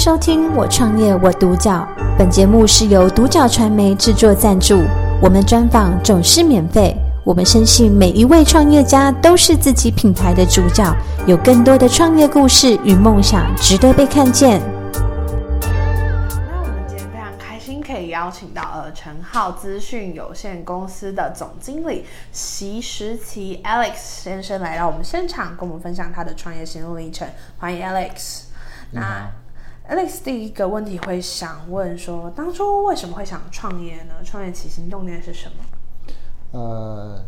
收听《我创业我独角》，本节目是由独角传媒制作赞助，我们专访总是免费。我们深信每一位创业家都是自己品牌的主角，有更多的创业故事与梦想值得被看见。那我们今天非常开心，可以邀请到呃陈浩资讯有限公司的总经理席时奇 Alex 先生来到我们现场，跟我们分享他的创业心路历程。欢迎 Alex。那 Alex 第一个问题会想问说，当初为什么会想创业呢？创业起心动念是什么？呃，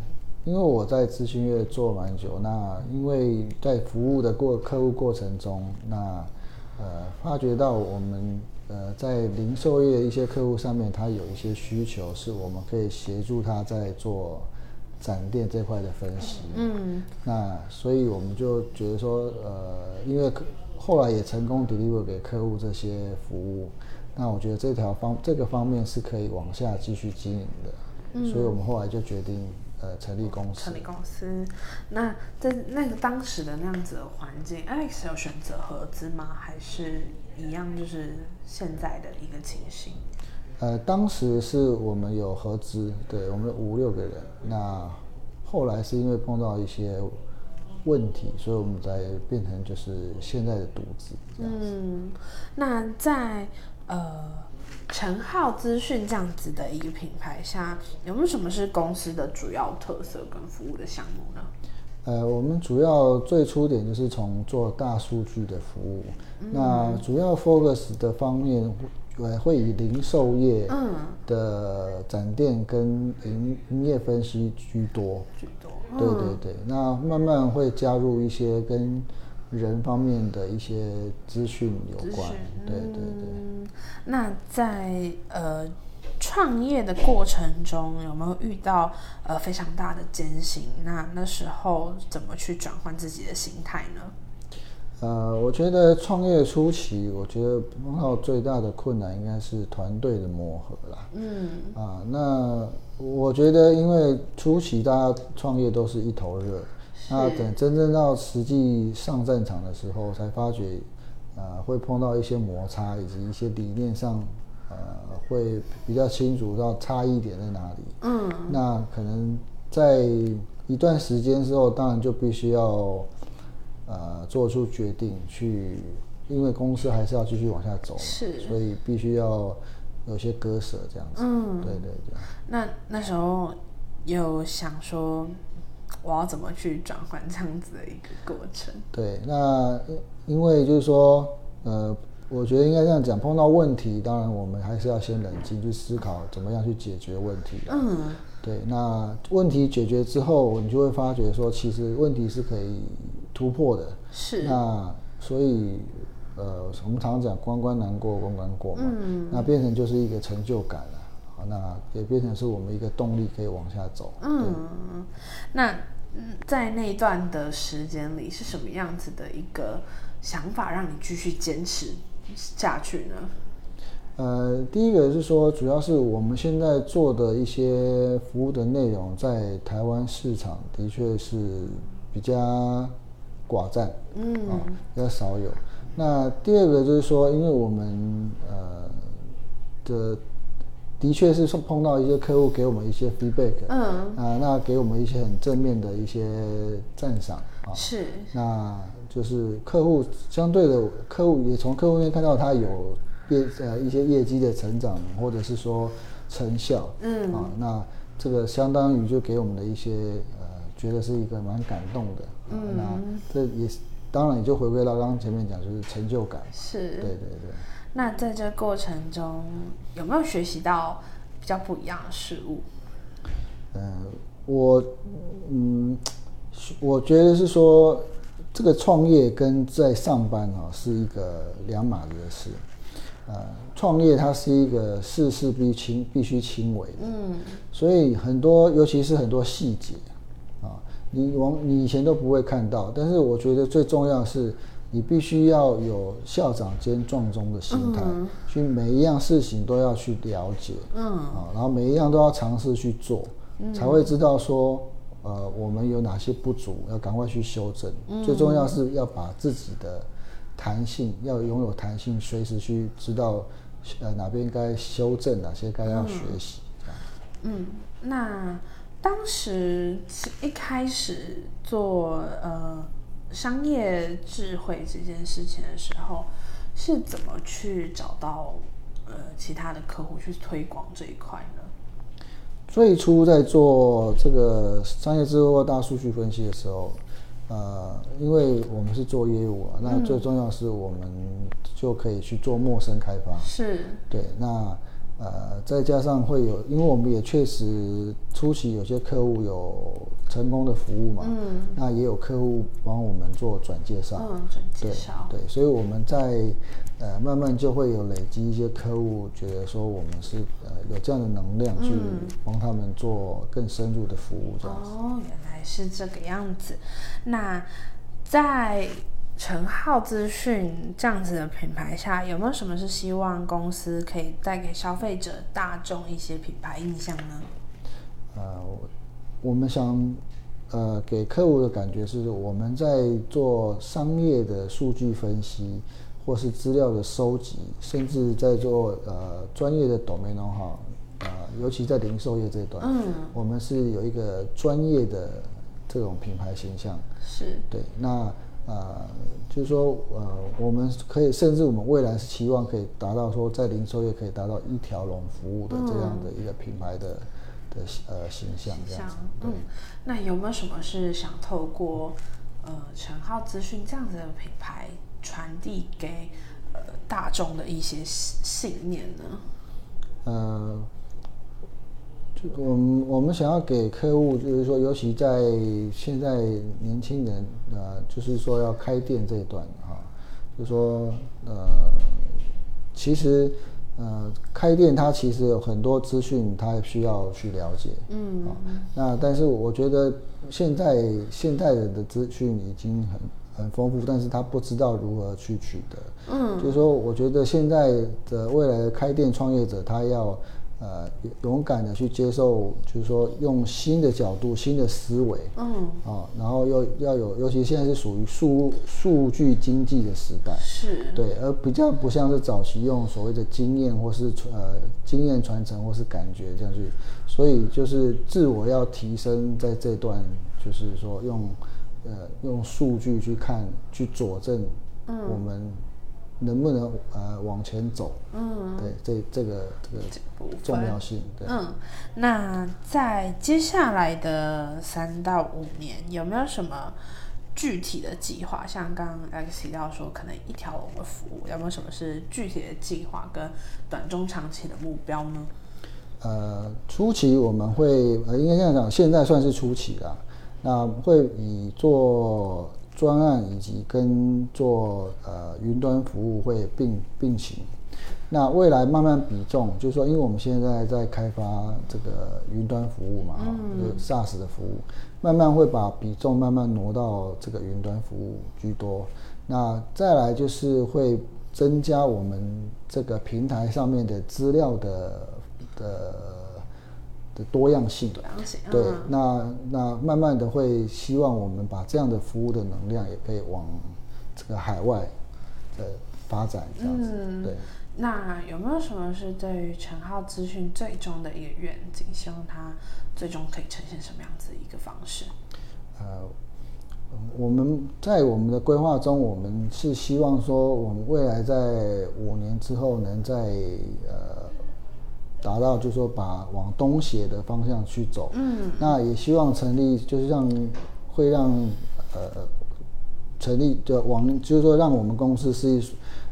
因为我在咨询业做蛮久，那因为在服务的过客户过程中，那呃发觉到我们呃在零售业一些客户上面，他有一些需求，是我们可以协助他在做展店这块的分析。嗯，那所以我们就觉得说，呃，因为客后来也成功 deliver 给客户这些服务，那我觉得这条方这个方面是可以往下继续经营的，嗯，所以我们后来就决定呃成立公司。成立公司，那在那个当时的那样子的环境，Alex 有选择合资吗？还是一样就是现在的一个情形？呃，当时是我们有合资，对，我们有五六个人，那后来是因为碰到一些。问题，所以我们才变成就是现在的独资。嗯，那在呃陈浩资讯这样子的一个品牌下，有没有什么是公司的主要特色跟服务的项目呢？呃，我们主要最初点就是从做大数据的服务，嗯、那主要 focus 的方面。呃，会以零售业的展店跟营营业分析居多，居多。对对对，那慢慢会加入一些跟人方面的一些资讯有关。对对对。那在呃创业的过程中，有没有遇到呃非常大的艰辛？那那时候怎么去转换自己的心态呢？呃，我觉得创业初期，我觉得碰到最大的困难应该是团队的磨合啦。嗯。啊，那我觉得，因为初期大家创业都是一头热，那等真正到实际上战场的时候，才发觉，呃，会碰到一些摩擦，以及一些理念上，呃，会比较清楚到差异点在哪里。嗯。那可能在一段时间之后，当然就必须要。呃，做出决定去，因为公司还是要继续往下走，是，所以必须要有些割舍这样子。嗯，对对对。那那时候有想说，我要怎么去转换这样子的一个过程？对，那因为就是说，呃，我觉得应该这样讲，碰到问题，当然我们还是要先冷静去思考怎么样去解决问题。嗯，对。那问题解决之后，你就会发觉说，其实问题是可以。突破的是那，所以呃，我们常常讲关关难过关关过嘛，嗯，那变成就是一个成就感了，好，那也变成是我们一个动力可以往下走。嗯，那在那一段的时间里是什么样子的一个想法让你继续坚持下去呢？呃，第一个是说，主要是我们现在做的一些服务的内容，在台湾市场的确是比较。寡占，嗯，啊，比较少有。那第二个就是说，因为我们呃的的确是碰到一些客户给我们一些 feedback，嗯，啊，那给我们一些很正面的一些赞赏啊，是，那就是客户相对的客户也从客户面看到他有业呃一些业绩的成长，或者是说成效，嗯，啊，那这个相当于就给我们的一些呃觉得是一个蛮感动的。嗯，那这也是当然，也就回归到刚刚前面讲，就是成就感。是，对对对。那在这个过程中，有没有学习到比较不一样的事物？嗯、呃，我嗯，我觉得是说，这个创业跟在上班啊是一个两码子的事。呃，创业它是一个事事必亲，必须亲为的。嗯，所以很多，尤其是很多细节。你往你以前都不会看到，但是我觉得最重要的是，你必须要有校长兼撞钟的心态，嗯，去每一样事情都要去了解，嗯，啊，然后每一样都要尝试去做，嗯，才会知道说，呃，我们有哪些不足，要赶快去修正。嗯，最重要是要把自己的弹性，要拥有弹性，随时去知道呃哪边该修正，哪些该要学习。嗯，那当时一开始做呃商业智慧这件事情的时候，是怎么去找到呃其他的客户去推广这一块呢？最初在做这个商业智慧或大数据分析的时候，呃，因为我们是做业务啊，那最重要是我们就可以去做陌生开发。是。对，那。呃，再加上会有，因为我们也确实初期有些客户有成功的服务嘛，嗯，那也有客户帮我们做转介绍，嗯，转介绍，对，对，所以我们在呃慢慢就会有累积一些客户，觉得说我们是呃有这样的能量去帮他们做更深入的服务，这样子。哦，原来是这个样子。那在成浩资讯这样子的品牌下，有没有什么是希望公司可以带给消费者大众一些品牌印象呢？呃，我们想，呃，给客户的感觉是我们在做商业的数据分析，或是资料的收集，甚至在做呃专业的 domain know-how，呃，尤其在零售业这一段，嗯，我们是有一个专业的这种品牌形象，是对，那。呃，就是说，呃，我们可以，甚至我们未来是期望可以达到说，在零售业可以达到一条龙服务的这样的一个品牌的、嗯、的呃形象这样子。嗯，那有没有什么是想透过呃陈浩资讯这样子的品牌传递给呃大众的一些信念呢？呃。我们我们想要给客户，就是说，尤其在现在年轻人，呃，就是说要开店这一段啊，就是说，呃，其实，呃，开店它其实有很多资讯，它需要去了解，嗯，啊那但是我觉得现在现代人的资讯已经很很丰富，但是他不知道如何去取得，嗯，就是说，我觉得现在的未来的开店创业者，他要。呃，勇敢的去接受，就是说用新的角度、新的思维，嗯，啊、哦，然后又要有，尤其现在是属于数数据经济的时代，是。对，而比较不像是早期用所谓的经验或是呃经验传承或是感觉这样去，所以就是自我要提升，在这段就是说用呃用数据去看去佐证，嗯，我们。能不能呃往前走？嗯，对，这这个这个重要性，对。嗯，那在接下来的三到五年，有没有什么具体的计划？像刚刚 Alex 提到说，可能一条龙的服务，有没有什么是具体的计划跟短中长期的目标呢？呃，初期我们会呃，应该这样讲，现在算是初期了。那会以做。专案以及跟做呃云端服务会并并行，那未来慢慢比重就是说，因为我们现在在开发这个云端服务嘛，嗯、就是 SaaS 的服务，慢慢会把比重慢慢挪到这个云端服务居多。那再来就是会增加我们这个平台上面的资料的的。的多样性，多样性，对，那那慢慢的会希望我们把这样的服务的能量也可以往这个海外的发展，这样子，嗯、对。那有没有什么是对于陈浩资讯最终的一个愿景？希望它最终可以呈现什么样子的一个方式？呃，我们在我们的规划中，我们是希望说，我们未来在五年之后，能在呃。达到就是说把往东协的方向去走，嗯，那也希望成立，就是让会让呃成立就往，就是说让我们公司是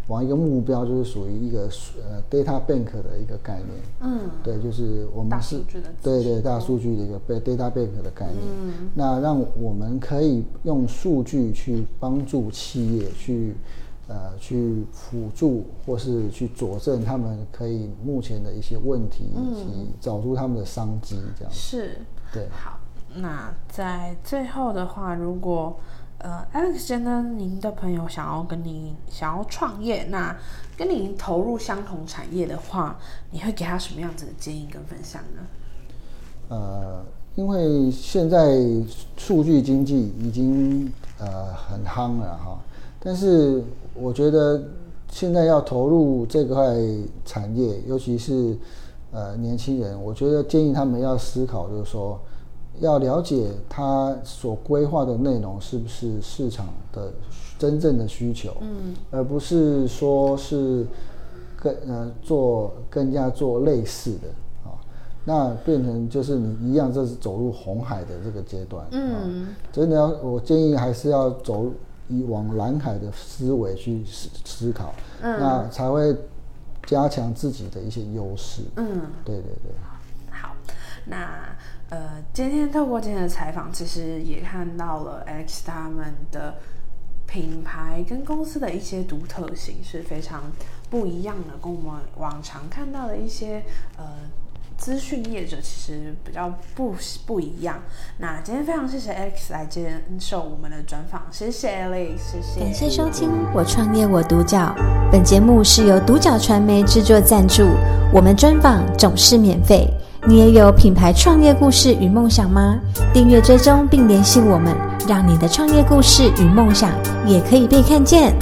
往一个目标，就是属于一个呃 data bank 的一个概念，嗯，对，就是我们是对对大数据的一个被 data bank 的概念，嗯，那让我们可以用数据去帮助企业去。呃，去辅助或是去佐证他们可以目前的一些问题，以及找出他们的商机，这样子。是，对。好，那在最后的话，如果呃，Alex 先生，您的朋友想要跟您想要创业，那跟您投入相同产业的话，你会给他什么样子的建议跟分享呢？呃，因为现在数据经济已经呃很夯了哈。但是我觉得现在要投入这块产业，尤其是呃年轻人，我觉得建议他们要思考，就是说要了解他所规划的内容是不是市场的真正的需求，嗯，而不是说是跟呃做更加做类似的。那变成就是你一样，这是走入红海的这个阶段。嗯，真的要，我建议还是要走以往蓝海的思维去思思考，嗯，那才会加强自己的一些优势。嗯，对对对。好，那呃，今天透过今天的采访，其实也看到了 Alex 他们的品牌跟公司的一些独特性是非常不一样的，跟我们往常看到的一些呃。资讯业者其实比较不不一样。那今天非常谢谢 Alex 来接受我们的专访，谢谢 Alex，谢谢。感谢收听《我创业我独角》，本节目是由独角传媒制作赞助，我们专访总是免费。你也有品牌创业故事与梦想吗？订阅追踪并联系我们，让你的创业故事与梦想也可以被看见。